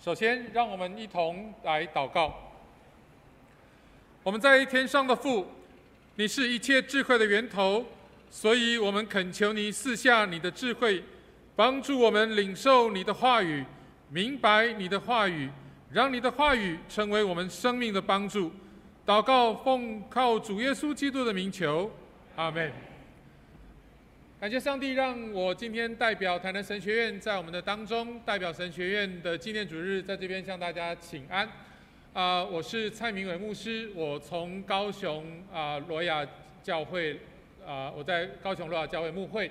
首先，让我们一同来祷告。我们在天上的父，你是一切智慧的源头，所以我们恳求你赐下你的智慧，帮助我们领受你的话语，明白你的话语，让你的话语成为我们生命的帮助。祷告，奉靠主耶稣基督的名求，阿门。感谢上帝，让我今天代表台南神学院在我们的当中，代表神学院的纪念主日，在这边向大家请安。啊、我是蔡明伟牧师，我从高雄啊罗雅教会啊、我在高雄罗雅教会牧会。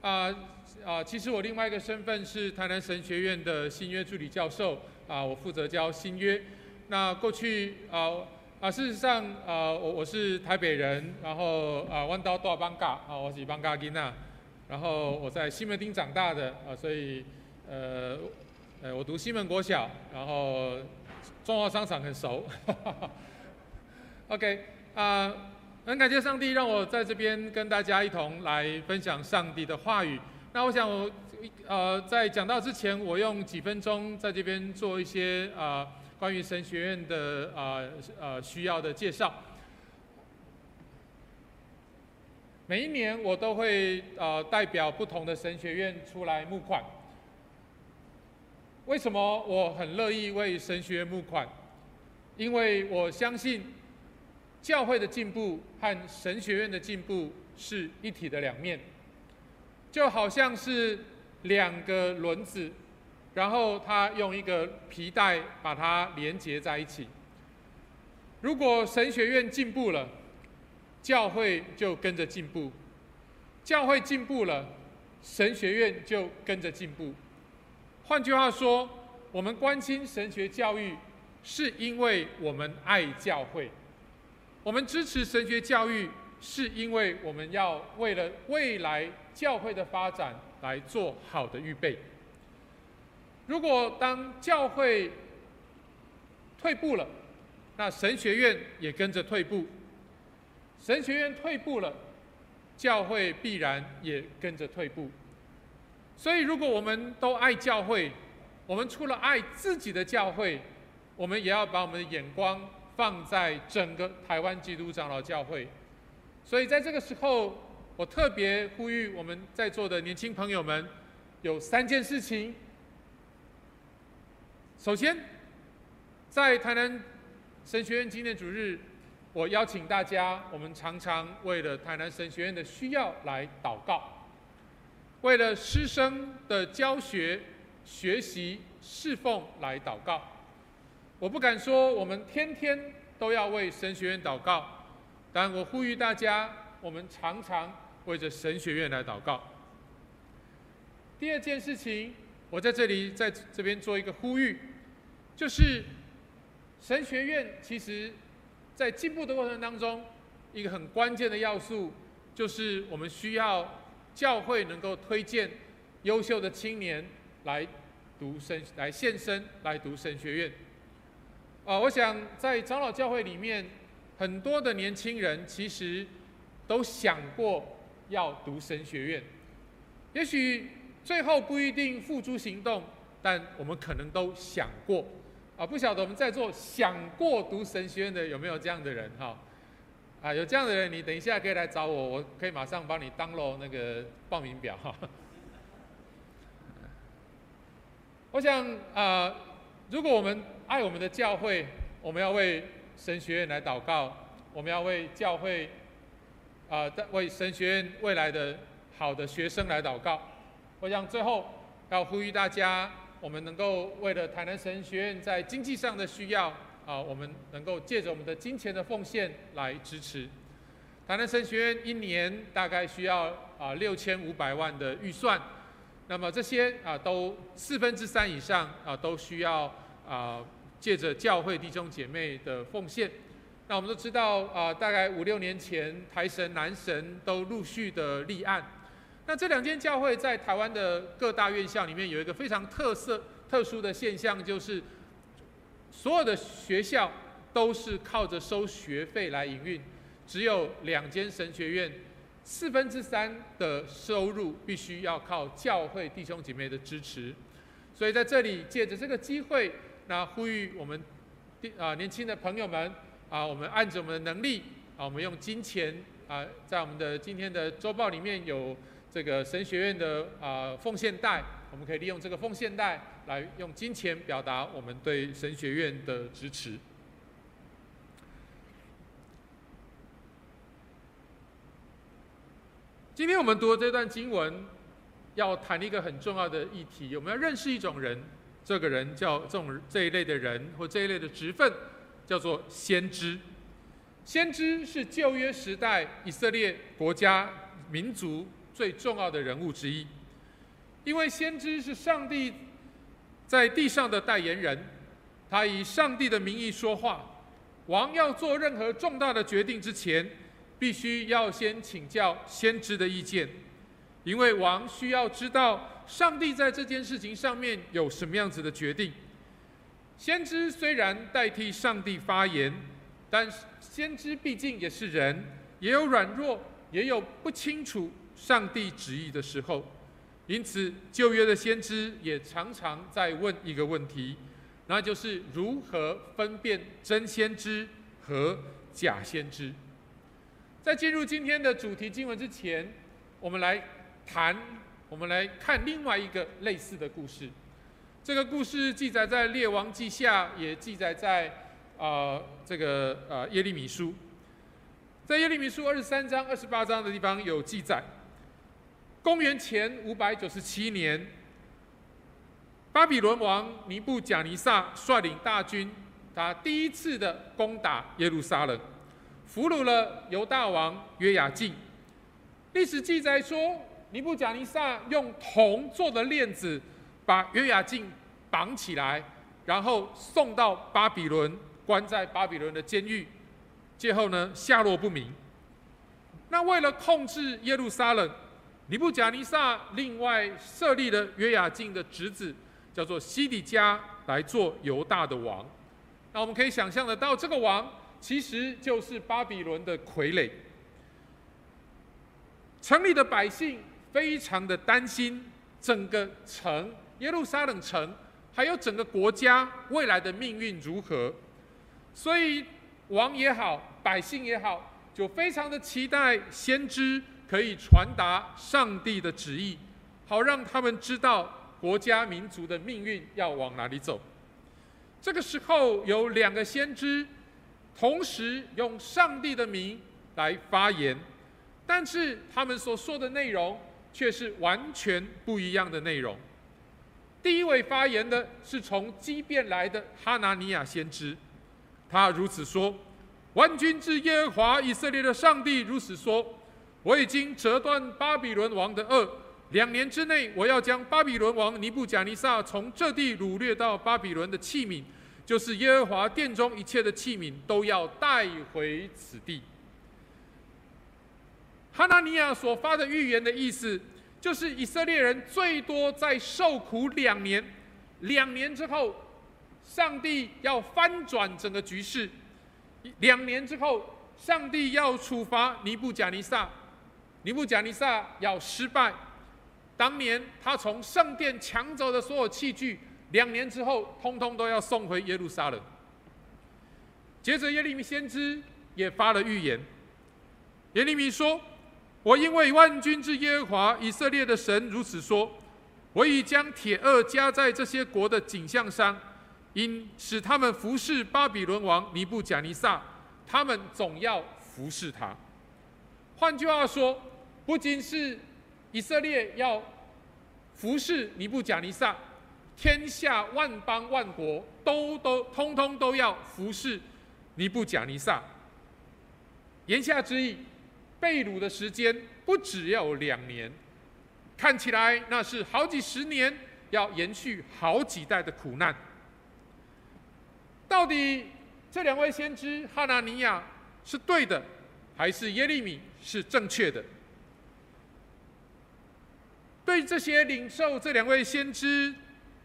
啊、啊、其实我另外一个身份是台南神学院的新约助理教授啊、我负责教新约。那过去啊啊、事实上啊、我我是台北人，然后啊，弯刀大艋舺啊，我是艋舺囡仔。然后我在西门町长大的啊，所以呃呃，我读西门国小，然后中华商场很熟。OK 啊、很感谢上帝让我在这边跟大家一同来分享上帝的话语。那我想我呃在讲到之前，我用几分钟在这边做一些啊、呃、关于神学院的啊呃，呃需要的介绍。每一年我都会呃代表不同的神学院出来募款。为什么我很乐意为神学院募款？因为我相信教会的进步和神学院的进步是一体的两面，就好像是两个轮子，然后它用一个皮带把它连接在一起。如果神学院进步了，教会就跟着进步，教会进步了，神学院就跟着进步。换句话说，我们关心神学教育，是因为我们爱教会；我们支持神学教育，是因为我们要为了未来教会的发展来做好的预备。如果当教会退步了，那神学院也跟着退步。神学院退步了，教会必然也跟着退步。所以，如果我们都爱教会，我们除了爱自己的教会，我们也要把我们的眼光放在整个台湾基督长老教会。所以，在这个时候，我特别呼吁我们在座的年轻朋友们，有三件事情。首先，在台南神学院纪念主日。我邀请大家，我们常常为了台南神学院的需要来祷告，为了师生的教学、学习、侍奉来祷告。我不敢说我们天天都要为神学院祷告，但我呼吁大家，我们常常为着神学院来祷告。第二件事情，我在这里在这边做一个呼吁，就是神学院其实。在进步的过程当中，一个很关键的要素就是我们需要教会能够推荐优秀的青年来读神、来献身、来读神学院。啊，我想在长老教会里面，很多的年轻人其实都想过要读神学院，也许最后不一定付诸行动，但我们可能都想过。啊，不晓得我们在座想过读神学院的有没有这样的人哈？啊，有这样的人，你等一下可以来找我，我可以马上帮你当了那个报名表哈。我想啊，如果我们爱我们的教会，我们要为神学院来祷告，我们要为教会啊，为神学院未来的好的学生来祷告。我想最后要呼吁大家。我们能够为了台南神学院在经济上的需要啊，我们能够借着我们的金钱的奉献来支持。台南神学院一年大概需要啊六千五百万的预算，那么这些啊都四分之三以上啊都需要啊借着教会弟兄姐妹的奉献。那我们都知道啊，大概五六年前台神南神都陆续的立案。那这两间教会在台湾的各大院校里面有一个非常特色、特殊的现象，就是所有的学校都是靠着收学费来营运，只有两间神学院四分之三的收入必须要靠教会弟兄姐妹的支持。所以在这里借着这个机会，那呼吁我们啊年轻的朋友们啊，我们按着我们的能力啊，我们用金钱啊，在我们的今天的周报里面有这个神学院的啊奉献袋，我们可以利用这个奉献袋来用金钱表达我们对神学院的支持。今天我们读的这段经文，要谈一个很重要的议题。我们要认识一种人，这个人叫这种这一类的人或这一类的职分，叫做先知。先知是旧约时代以色列国家民族最重要的人物之一，因为先知是上帝在地上的代言人，他以上帝的名义说话。王要做任何重大的决定之前，必须要先请教先知的意见，因为王需要知道上帝在这件事情上面有什么样子的决定。先知虽然代替上帝发言，但先知毕竟也是人，也有软弱，也有不清楚上帝旨意的时候。因此，旧约的先知也常常在问一个问题，那就是如何分辨真先知和假先知。在进入今天的主题经文之前，我们来谈，我们来看另外一个类似的故事。这个故事记载在《列王记下》，也记载在、呃、这个呃耶利米书。在耶利米书二十三章、二十八章的地方有记载。公元前五百九十七年，巴比伦王尼布贾尼撒率领大军，他第一次的攻打耶路撒冷。俘虏了犹大王约雅敬。历史记载说，尼布贾尼撒用铜做的链子把约雅敬绑起来，然后送到巴比伦，关在巴比伦的监狱。最后呢，下落不明。那为了控制耶路撒冷，尼布甲尼撒另外设立了约雅敬的侄子，叫做西底家来做犹大的王。那我们可以想象得到，这个王。其实就是巴比伦的傀儡。城里的百姓非常的担心整个城耶路撒冷城，还有整个国家未来的命运如何，所以王也好，百姓也好，就非常的期待先知可以传达上帝的旨意，好让他们知道国家民族的命运要往哪里走。这个时候有两个先知。同时用上帝的名来发言，但是他们所说的内容却是完全不一样的内容。第一位发言的是从基遍来的哈拿尼亚先知，他如此说：“万军之耶和华以色列的上帝如此说：我已经折断巴比伦王的轭，两年之内，我要将巴比伦王尼布贾尼撒从这地掳掠到巴比伦的器皿。”就是耶和华殿中一切的器皿都要带回此地。哈拿尼亚所发的预言的意思，就是以色列人最多在受苦两年，两年之后，上帝要翻转整个局势；两年之后，上帝要处罚尼布贾尼撒，尼布甲尼撒要失败。当年他从圣殿抢走的所有器具。两年之后，通通都要送回耶路撒冷。接着，耶利米先知也发了预言。耶利米说：“我因为万军之耶和华以色列的神如此说，我已将铁轭加在这些国的颈项上，因使他们服侍巴比伦王尼布甲尼撒，他们总要服侍他。”换句话说，不仅是以色列要服侍尼布甲尼撒。天下万邦万国都都通通都要服侍尼布甲尼撒。言下之意，被掳的时间不只要有两年，看起来那是好几十年，要延续好几代的苦难。到底这两位先知哈拿尼亚是对的，还是耶利米是正确的？对这些领受这两位先知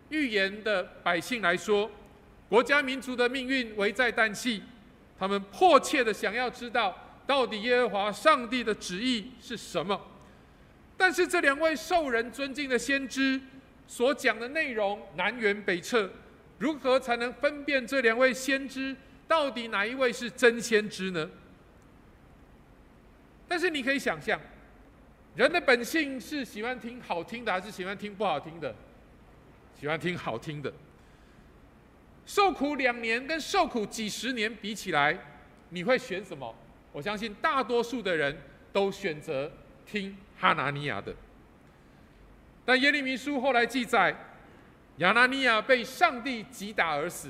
预言的百姓来说，国家民族的命运危在旦夕，他们迫切的想要知道，到底耶和华上帝的旨意是什么。但是这两位受人尊敬的先知，所讲的内容南辕北辙，如何才能分辨这两位先知到底哪一位是真先知呢？但是你可以想象，人的本性是喜欢听好听的，还是喜欢听不好听的？喜欢听好听的。受苦两年跟受苦几十年比起来，你会选什么？我相信大多数的人都选择听哈拿尼亚的。但耶利米书后来记载，亚拿尼亚被上帝击打而死。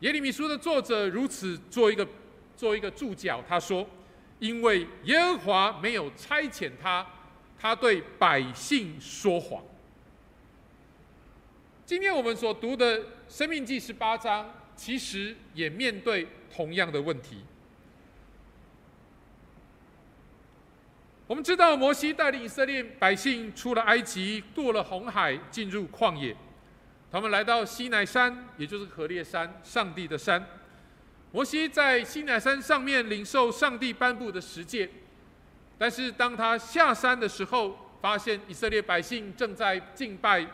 耶利米书的作者如此做一个做一个注脚，他说：“因为耶和华没有差遣他，他对百姓说谎。”今天我们所读的《生命记》十八章，其实也面对同样的问题。我们知道，摩西带领以色列百姓出了埃及，过了红海，进入旷野。他们来到西奈山，也就是何烈山，上帝的山。摩西在西乃山上面领受上帝颁布的十诫。但是当他下山的时候，发现以色列百姓正在敬拜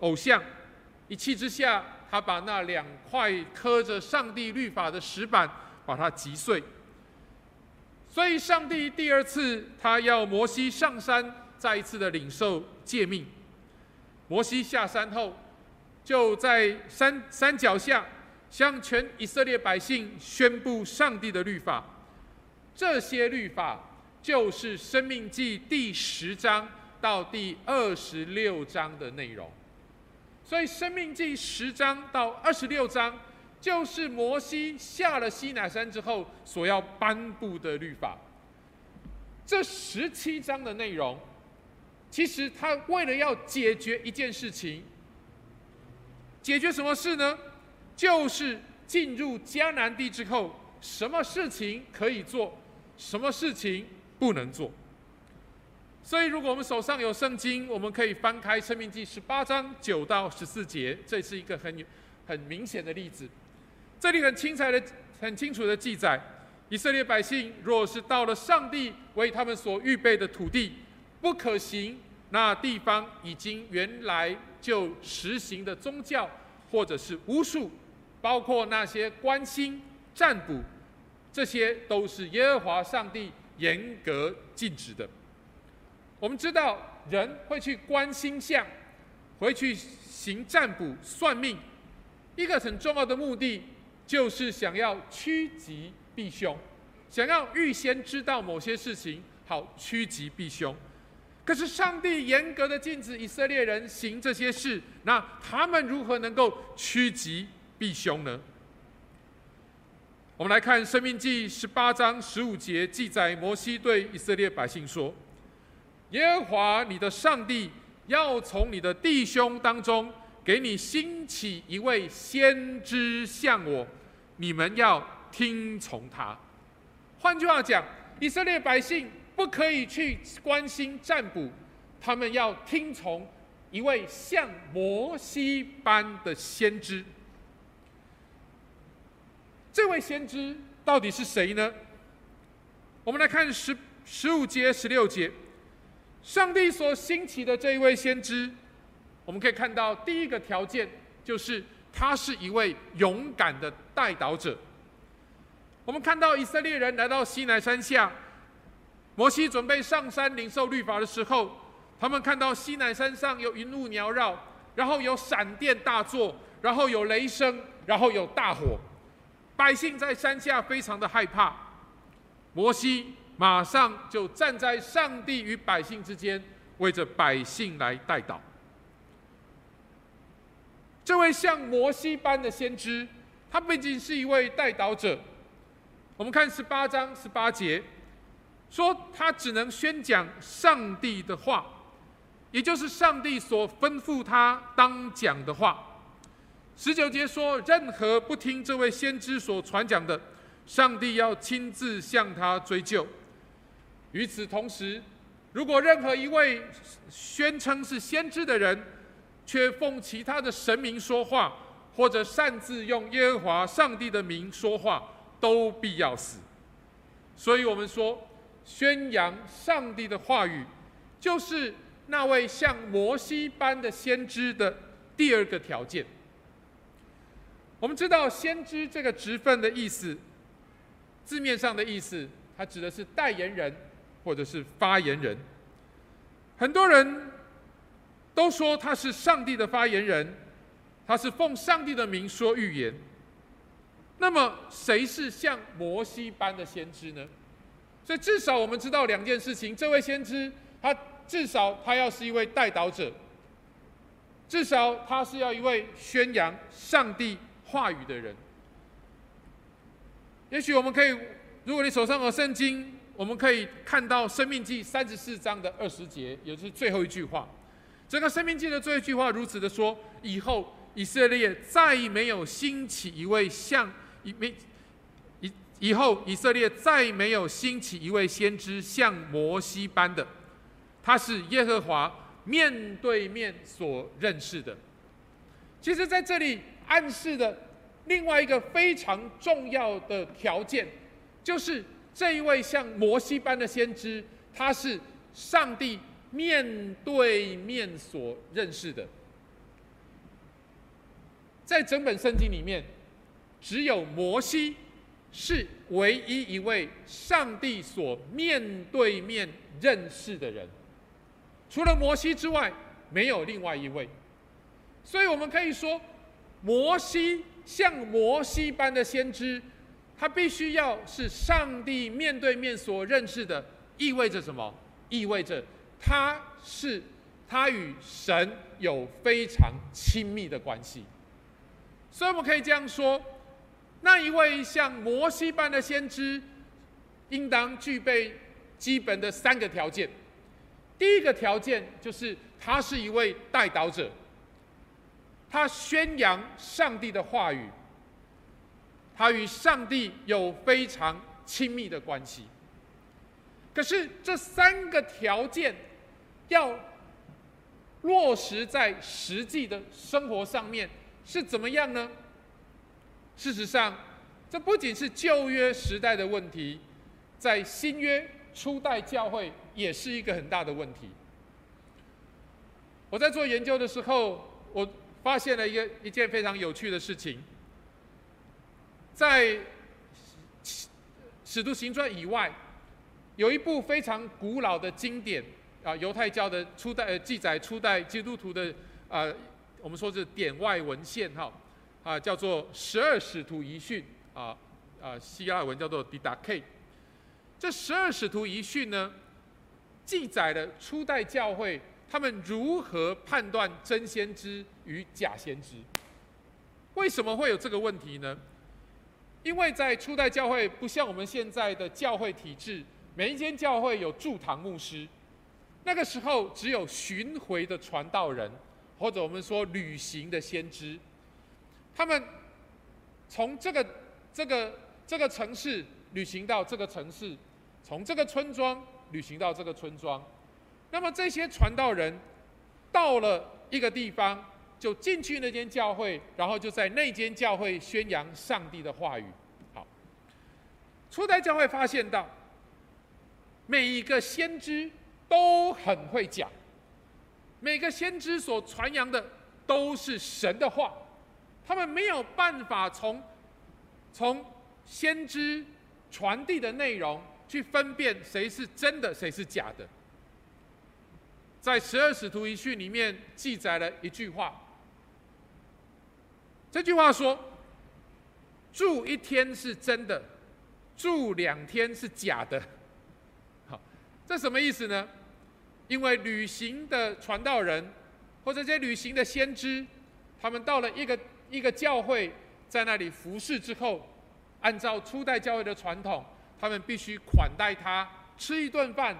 偶像，一气之下，他把那两块刻着上帝律法的石板，把它击碎。所以，上帝第二次他要摩西上山，再一次的领受诫命。摩西下山后，就在山山脚下向全以色列百姓宣布上帝的律法。这些律法就是《生命记》第十章到第二十六章的内容。所以，《生命记》十章到二十六章。就是摩西下了西乃山之后所要颁布的律法。这十七章的内容，其实他为了要解决一件事情，解决什么事呢？就是进入迦南地之后，什么事情可以做，什么事情不能做。所以，如果我们手上有圣经，我们可以翻开《申命记》十八章九到十四节，这是一个很有很明显的例子。这里很清彩的、很清楚的记载，以色列百姓若是到了上帝为他们所预备的土地，不可行那地方已经原来就实行的宗教，或者是巫术，包括那些观星、占卜，这些都是耶和华上帝严格禁止的。我们知道，人会去观星象，回去行占卜、算命，一个很重要的目的。就是想要趋吉避凶，想要预先知道某些事情，好趋吉避凶。可是上帝严格的禁止以色列人行这些事，那他们如何能够趋吉避凶呢？我们来看《生命记》十八章十五节记载，摩西对以色列百姓说：“耶和华你的上帝要从你的弟兄当中。”给你兴起一位先知像我，你们要听从他。换句话讲，以色列百姓不可以去关心占卜，他们要听从一位像摩西般的先知。这位先知到底是谁呢？我们来看十十五节、十六节，上帝所兴起的这一位先知。我们可以看到，第一个条件就是他是一位勇敢的代导者。我们看到以色列人来到西南山下，摩西准备上山领受律法的时候，他们看到西南山上有云雾缭绕，然后有闪电大作，然后有雷声，然后有大火，百姓在山下非常的害怕。摩西马上就站在上帝与百姓之间，为着百姓来代祷。这位像摩西般的先知，他毕竟是一位代祷者。我们看十八章十八节，说他只能宣讲上帝的话，也就是上帝所吩咐他当讲的话。十九节说，任何不听这位先知所传讲的，上帝要亲自向他追究。与此同时，如果任何一位宣称是先知的人，却奉其他的神明说话，或者擅自用耶和华上帝的名说话，都必要死。所以，我们说，宣扬上帝的话语，就是那位像摩西般的先知的第二个条件。我们知道“先知”这个职分的意思，字面上的意思，它指的是代言人或者是发言人。很多人都说他是上帝的发言人，他是奉上帝的名说预言。那么，谁是像摩西般的先知呢？所以，至少我们知道两件事情：这位先知，他至少他要是一位代祷者，至少他是要一位宣扬上帝话语的人。也许我们可以，如果你手上有圣经，我们可以看到《生命记》三十四章的二十节，也就是最后一句话。整个《生命记》的最后一句话如此的说：以后以色列再没有兴起一位像。以没以以后，以色列再没有兴起一位先知像摩西般的，他是耶和华面对面所认识的。其实，在这里暗示的另外一个非常重要的条件，就是这一位像摩西般的先知，他是上帝面对面所认识的。在整本圣经里面。只有摩西是唯一一位上帝所面对面认识的人，除了摩西之外，没有另外一位。所以我们可以说，摩西像摩西般的先知，他必须要是上帝面对面所认识的，意味着什么？意味着他是他与神有非常亲密的关系。所以我们可以这样说。那一位像摩西般的先知，应当具备基本的三个条件。第一个条件就是他是一位代祷者，他宣扬上帝的话语，他与上帝有非常亲密的关系。可是这三个条件要落实在实际的生活上面是怎么样呢？事实上，这不仅是旧约时代的问题，在新约初代教会也是一个很大的问题。我在做研究的时候，我发现了一个一件非常有趣的事情，在使徒行传以外，有一部非常古老的经典啊，犹太教的初代记载初代基督徒的啊，我们说是典外文献哈。啊，叫做十二使徒遗训啊啊，希腊文叫做 Didache。这十二使徒遗训呢，记载了初代教会他们如何判断真先知与假先知。为什么会有这个问题呢？因为在初代教会不像我们现在的教会体制，每一间教会有驻堂牧师，那个时候只有巡回的传道人，或者我们说旅行的先知。他们从这个这个这个城市旅行到这个城市，从这个村庄旅行到这个村庄。那么这些传道人到了一个地方，就进去那间教会，然后就在那间教会宣扬上帝的话语。好，初代教会发现到，每一个先知都很会讲，每个先知所传扬的都是神的话。他们没有办法从从先知传递的内容去分辨谁是真的，谁是假的。在十二使徒遗训里面记载了一句话，这句话说：“住一天是真的，住两天是假的。”好，这什么意思呢？因为旅行的传道人或者这些旅行的先知，他们到了一个。一个教会在那里服侍之后，按照初代教会的传统，他们必须款待他，吃一顿饭，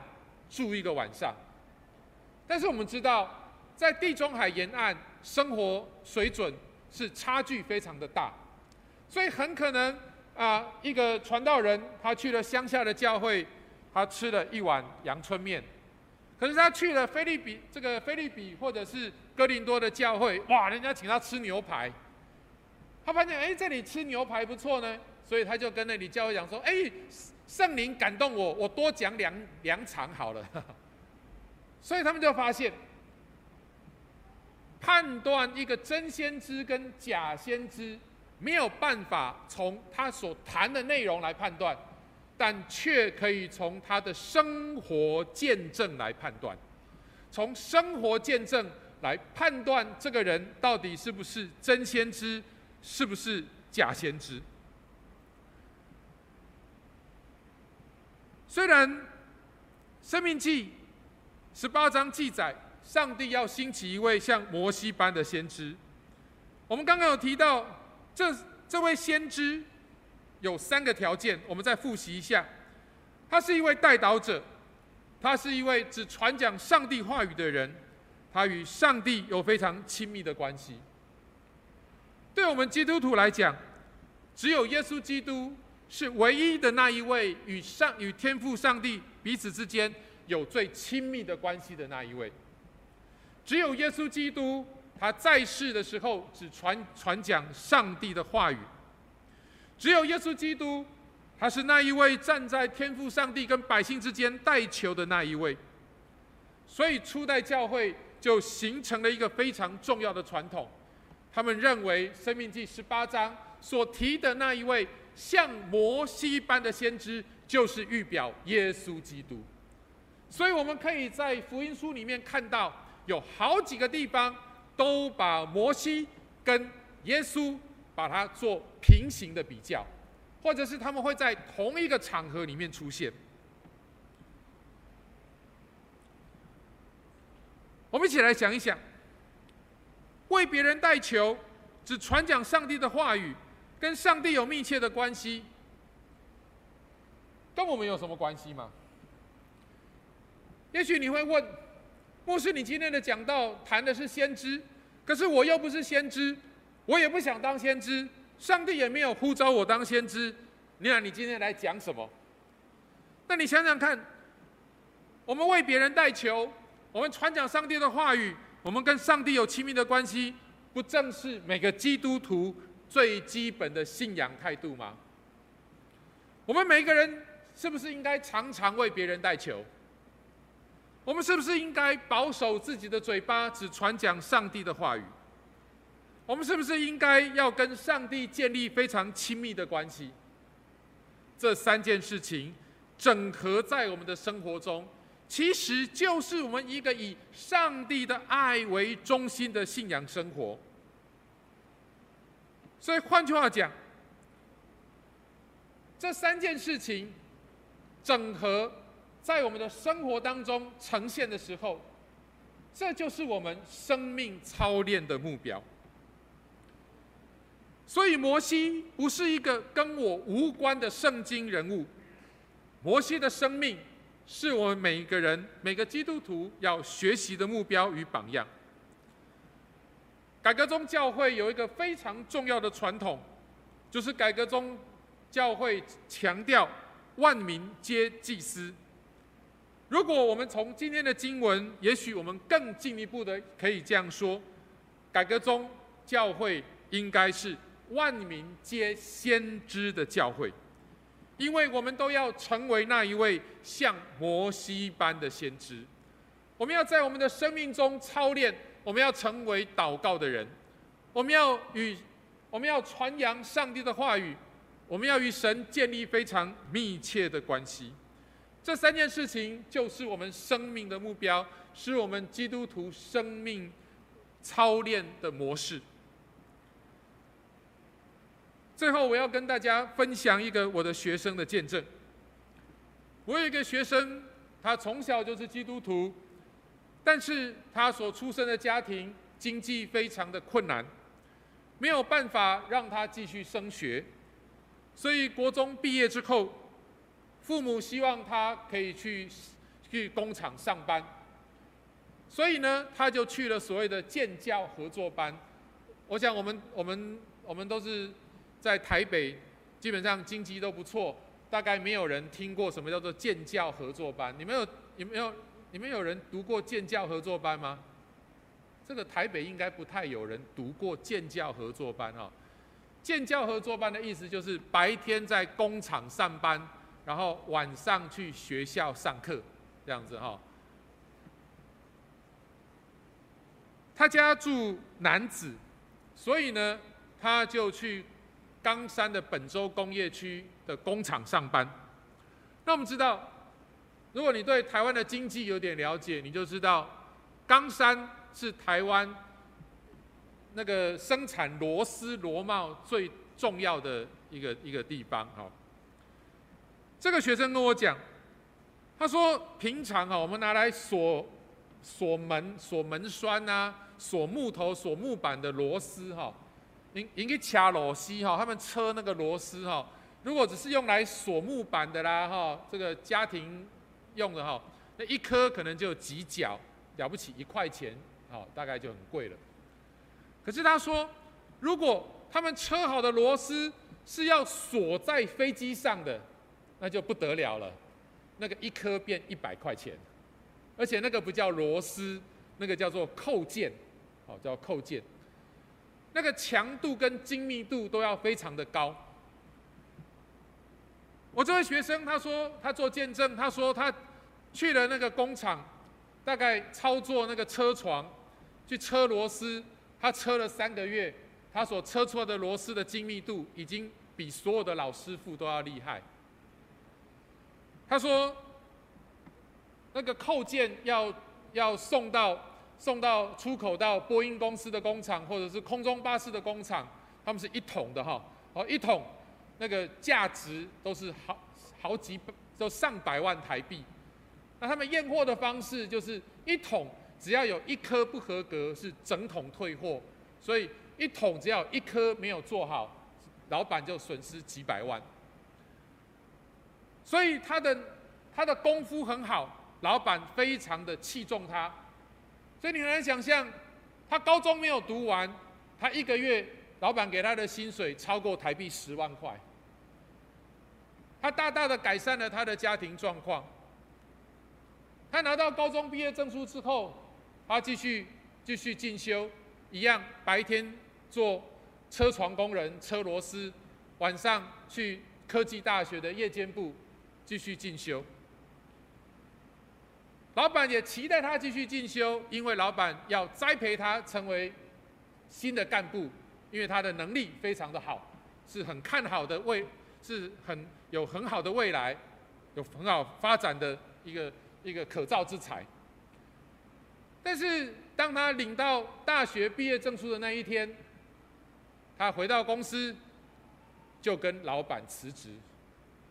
住一个晚上。但是我们知道，在地中海沿岸生活水准是差距非常的大，所以很可能啊，一个传道人他去了乡下的教会，他吃了一碗阳春面，可是他去了腓立比这个腓立比或者是哥林多的教会，哇，人家请他吃牛排。他发现，哎，这里吃牛排不错呢，所以他就跟那里教会讲说，哎，圣灵感动我，我多讲两两场好了。所以他们就发现，判断一个真先知跟假先知，没有办法从他所谈的内容来判断，但却可以从他的生活见证来判断，从生活见证来判断这个人到底是不是真先知，是不是假先知。虽然《生命记》十八章记载，上帝要兴起一位像摩西般的先知。我们刚刚有提到，这这位先知有三个条件，我们再复习一下。他是一位代祷者，他是一位只传讲上帝话语的人，他与上帝有非常亲密的关系。对我们基督徒来讲，只有耶稣基督是唯一的那一位与上与天父上帝彼此之间有最亲密的关系的那一位。只有耶稣基督，他在世的时候只传传讲上帝的话语。只有耶稣基督，他是那一位站在天父上帝跟百姓之间代求的那一位。所以初代教会就形成了一个非常重要的传统，他们认为《生命记》十八章所提的那一位像摩西般的先知，就是预表耶稣基督。所以我们可以在福音书里面看到。有好几个地方都把摩西跟耶稣把它做平行的比较，或者是他们会在同一个场合里面出现。我们一起来想一想，为别人代求，只传讲上帝的话语，跟上帝有密切的关系，跟我们有什么关系吗？也许你会问。牧师，你今天的讲道谈的是先知，可是我又不是先知，我也不想当先知，上帝也没有呼召我当先知。你看，你今天来讲什么？那你想想看，我们为别人代求，我们传讲上帝的话语，我们跟上帝有亲密的关系，不正是每个基督徒最基本的信仰态度吗？我们每一个人是不是应该常常为别人代求？我们是不是应该保守自己的嘴巴，只传讲上帝的话语？我们是不是应该要跟上帝建立非常亲密的关系？这三件事情整合在我们的生活中，其实就是我们一个以上帝的爱为中心的信仰生活。所以换句话讲，这三件事情整合。在我们的生活当中呈现的时候，这就是我们生命操练的目标。所以，摩西不是一个跟我无关的圣经人物，摩西的生命是我们每一个人、每个基督徒要学习的目标与榜样。改革宗教会有一个非常重要的传统，就是改革宗教会强调万民皆祭司。如果我们从今天的经文，也许我们更进一步的可以这样说：改革宗教会应该是万民皆先知的教会，因为我们都要成为那一位像摩西般的先知。我们要在我们的生命中操练，我们要成为祷告的人，我们要与我们要传扬上帝的话语，我们要与神建立非常密切的关系。这三件事情就是我们生命的目标，是我们基督徒生命操练的模式。最后，我要跟大家分享一个我的学生的见证。我有一个学生，他从小就是基督徒，但是他所出生的家庭经济非常的困难，没有办法让他继续升学，所以国中毕业之后，父母希望他可以去去工厂上班，所以呢，他就去了所谓的建教合作班。我想我们我们我们都是在台北，基本上经济都不错，大概没有人听过什么叫做建教合作班。你们有你们有你们有人读过建教合作班吗？这个台北应该不太有人读过建教合作班哈。建教合作班的意思就是白天在工厂上班。然后晚上去学校上课，这样子哈。他家住楠梓，所以呢，他就去冈山的本州工业区的工厂上班。那我们知道，如果你对台湾的经济有点了解，你就知道冈山是台湾那个生产螺丝螺帽最重要的一个一个地方。哈，这个学生跟我讲，他说平常啊，我们拿来锁锁门、锁门栓啊。锁木头、锁木板的螺丝哈，您您去掐螺丝哈，他们车那个螺丝哈，如果只是用来锁木板的啦哈，这个家庭用的哈，那一颗可能就几角，了不起一块钱，好，大概就很贵了。可是他说，如果他们车好的螺丝是要锁在飞机上的，那就不得了了，那个一颗变一百块钱，而且那个不叫螺丝，那个叫做扣件。好，叫扣件，那个强度跟精密度都要非常的高。我这位学生他说他做见证，他说他去了那个工厂，大概操作那个车床，去车螺丝，他车了三个月，他所车出来的螺丝的精密度已经比所有的老师傅都要厉害。他说那个扣件要要送到。送到出口到波音公司的工厂，或者是空中巴士的工厂，他们是一桶的哈，哦一桶，那个价值都是好好几百，都上百万台币。那他们验货的方式就是一桶只要有一颗不合格，是整桶退货。所以一桶只要一颗没有做好，老板就损失几百万。所以他的他的功夫很好，老板非常的器重他。所以你很难想象，他高中没有读完，他一个月老板给他的薪水超过台币十万块，他大大的改善了他的家庭状况。他拿到高中毕业证书之后，他继续继续进修，一样白天做车床工人车螺丝，晚上去科技大学的夜间部继续进修。老板也期待他继续进修，因为老板要栽培他成为新的干部，因为他的能力非常的好，是很看好的未，是很有很好的未来，有很好发展的一个一个可造之才。但是当他领到大学毕业证书的那一天，他回到公司，就跟老板辞职。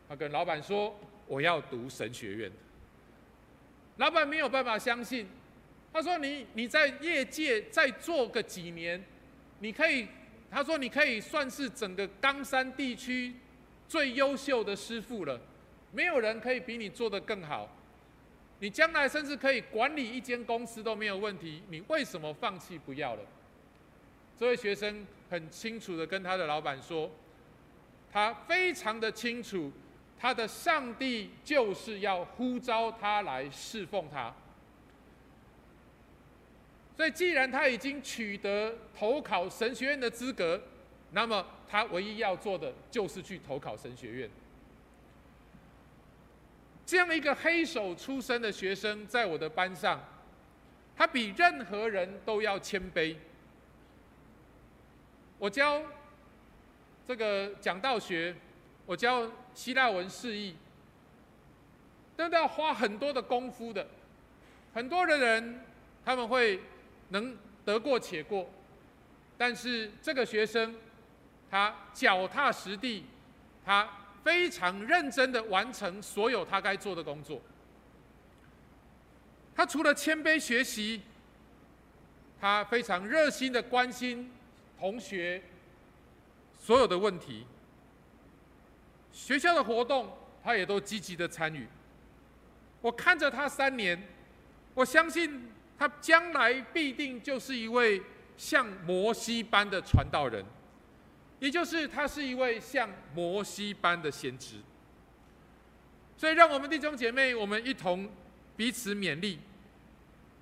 他跟老板说：“我要读神学院。”老板没有办法相信，他说你：“你在业界再做个几年，你可以，他说你可以算是整个冈山地区最优秀的师傅了，没有人可以比你做得更好。你将来甚至可以管理一间公司都没有问题，你为什么放弃不要了？”这位学生很清楚的跟他的老板说，他非常的清楚。他的上帝就是要呼召他来侍奉他，所以既然他已经取得投考神学院的资格，那么他唯一要做的就是去投考神学院。这样一个黑手出身的学生，在我的班上，他比任何人都要谦卑。我教这个讲道学。我教希腊文释义，都要花很多的功夫的。很多的人他们会能得过且过，但是这个学生他脚踏实地，他非常认真的完成所有他该做的工作。他除了谦卑学习，他非常热心的关心同学所有的问题。学校的活动，他也都积极的参与。我看着他三年，我相信他将来必定就是一位像摩西般的传道人，也就是他是一位像摩西般的先知。所以，让我们弟兄姐妹，我们一同彼此勉励，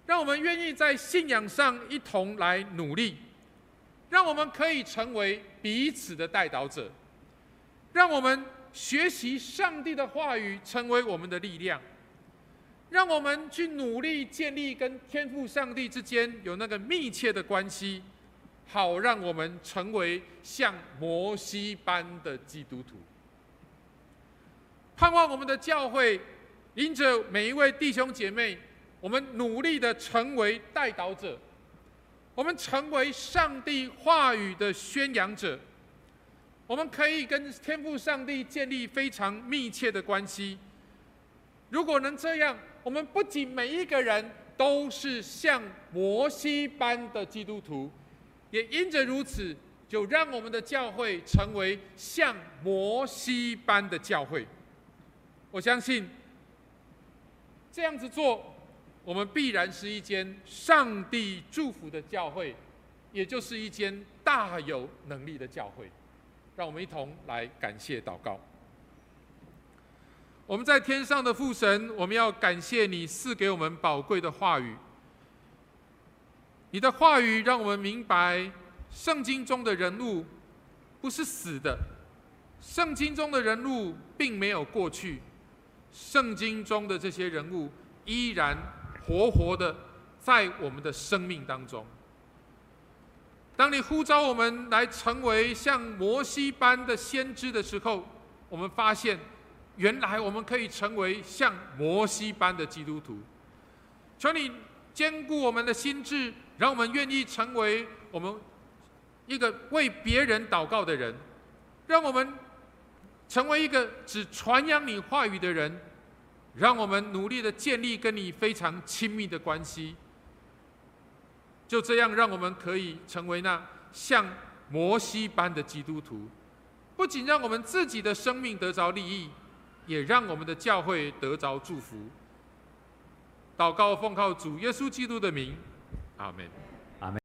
让我们愿意在信仰上一同来努力，让我们可以成为彼此的代导者，让我们。学习上帝的话语，成为我们的力量，让我们去努力建立跟天赋上帝之间有那个密切的关系，好让我们成为像摩西般的基督徒。盼望我们的教会，迎着每一位弟兄姐妹，我们努力的成为代导者，我们成为上帝话语的宣扬者，我们可以跟天父上帝建立非常密切的关系。如果能这样，我们不仅每一个人都是像摩西般的基督徒，也因着如此，就让我们的教会成为像摩西般的教会。我相信这样子做，我们必然是一间上帝祝福的教会，也就是一间大有能力的教会。让我们一同来感谢祷告。我们在天上的父神，我们要感谢你赐给我们宝贵的话语。你的话语让我们明白，圣经中的人物不是死的，圣经中的人物并没有过去。圣经中的这些人物依然活活的在我们的生命当中。当你呼召我们来成为像摩西般的先知的时候，我们发现，原来我们可以成为像摩西般的基督徒。求你坚固我们的心智，让我们愿意成为我们一个为别人祷告的人，让我们。成为一个只传扬你话语的人，让我们努力的建立跟你非常亲密的关系。就这样，让我们可以成为那像摩西般的基督徒，不仅让我们自己的生命得着利益，也让我们的教会得着祝福。祷告奉靠主耶稣基督的名，阿门。